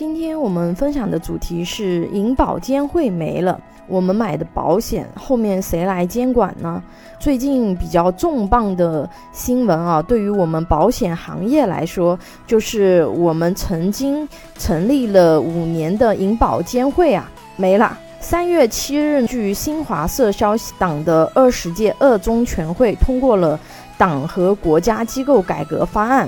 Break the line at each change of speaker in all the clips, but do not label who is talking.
今天我们分享的主题是银保监会没了，我们买的保险后面谁来监管呢？最近比较重磅的新闻啊，对于我们保险行业来说，就是我们曾经成立了五年的银保监会啊没了。三月七日，据新华社消息，党的二十届二中全会通过了党和国家机构改革方案。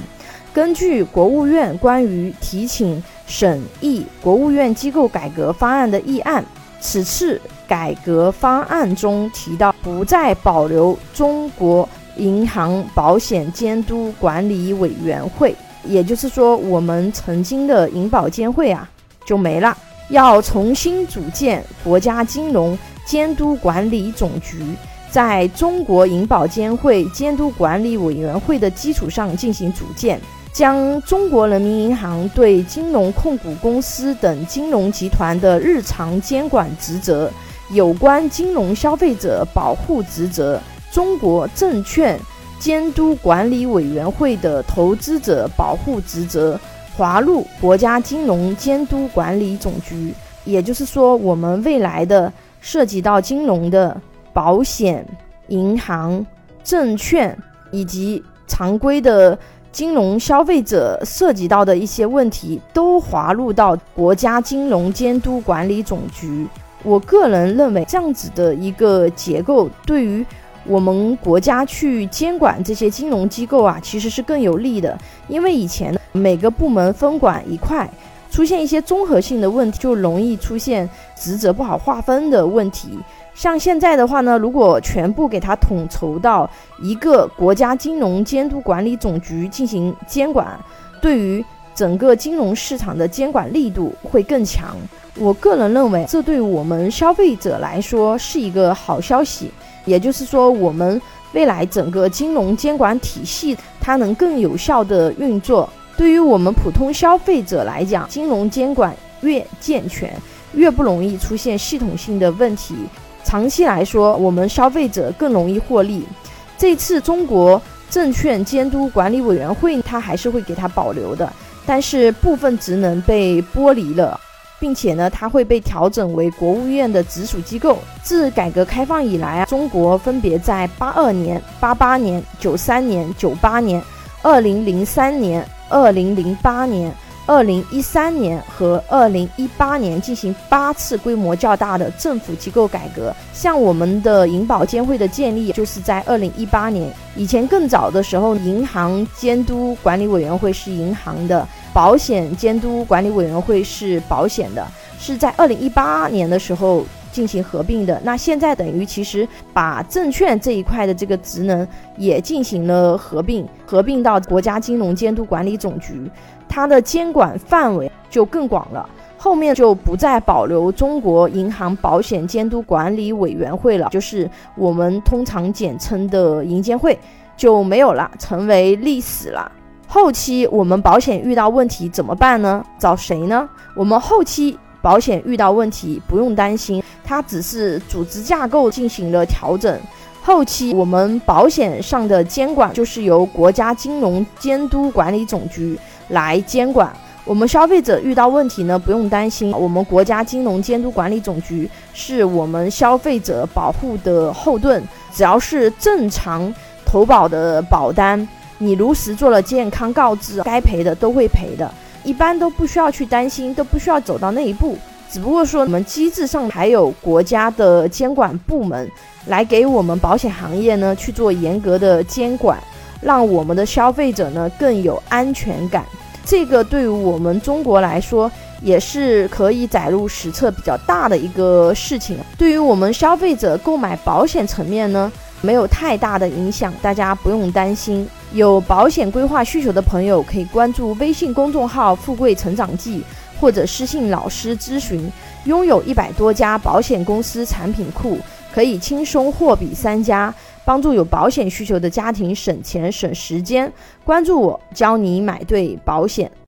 根据国务院关于提请审议国务院机构改革方案的议案，此次改革方案中提到，不再保留中国银行保险监督管理委员会，也就是说，我们曾经的银保监会啊就没了，要重新组建国家金融监督管理总局，在中国银保监会监督管理委员会的基础上进行组建。将中国人民银行对金融控股公司等金融集团的日常监管职责、有关金融消费者保护职责、中国证券监督管理委员会的投资者保护职责划入国家金融监督管理总局。也就是说，我们未来的涉及到金融的保险、银行、证券以及常规的。金融消费者涉及到的一些问题都划入到国家金融监督管理总局。我个人认为，这样子的一个结构，对于我们国家去监管这些金融机构啊，其实是更有利的。因为以前每个部门分管一块，出现一些综合性的问题，就容易出现职责不好划分的问题。像现在的话呢，如果全部给它统筹到一个国家金融监督管理总局进行监管，对于整个金融市场的监管力度会更强。我个人认为，这对我们消费者来说是一个好消息。也就是说，我们未来整个金融监管体系它能更有效的运作。对于我们普通消费者来讲，金融监管越健全，越不容易出现系统性的问题。长期来说，我们消费者更容易获利。这次中国证券监督管理委员会，它还是会给它保留的，但是部分职能被剥离了，并且呢，它会被调整为国务院的直属机构。自改革开放以来啊，中国分别在八二年、八八年、九三年、九八年、二零零三年、二零零八年。二零一三年和二零一八年进行八次规模较大的政府机构改革，像我们的银保监会的建立就是在二零一八年。以前更早的时候，银行监督管理委员会是银行的，保险监督管理委员会是保险的，是在二零一八年的时候进行合并的。那现在等于其实把证券这一块的这个职能也进行了合并，合并到国家金融监督管理总局。它的监管范围就更广了，后面就不再保留中国银行保险监督管理委员会了，就是我们通常简称的银监会就没有了，成为历史了。后期我们保险遇到问题怎么办呢？找谁呢？我们后期保险遇到问题不用担心，它只是组织架构进行了调整。后期我们保险上的监管就是由国家金融监督管理总局来监管。我们消费者遇到问题呢，不用担心，我们国家金融监督管理总局是我们消费者保护的后盾。只要是正常投保的保单，你如实做了健康告知，该赔的都会赔的，一般都不需要去担心，都不需要走到那一步。只不过说，我们机制上还有国家的监管部门来给我们保险行业呢去做严格的监管，让我们的消费者呢更有安全感。这个对于我们中国来说，也是可以载入史册比较大的一个事情。对于我们消费者购买保险层面呢，没有太大的影响，大家不用担心。有保险规划需求的朋友，可以关注微信公众号“富贵成长记”。或者私信老师咨询，拥有一百多家保险公司产品库，可以轻松货比三家，帮助有保险需求的家庭省钱省时间。关注我，教你买对保险。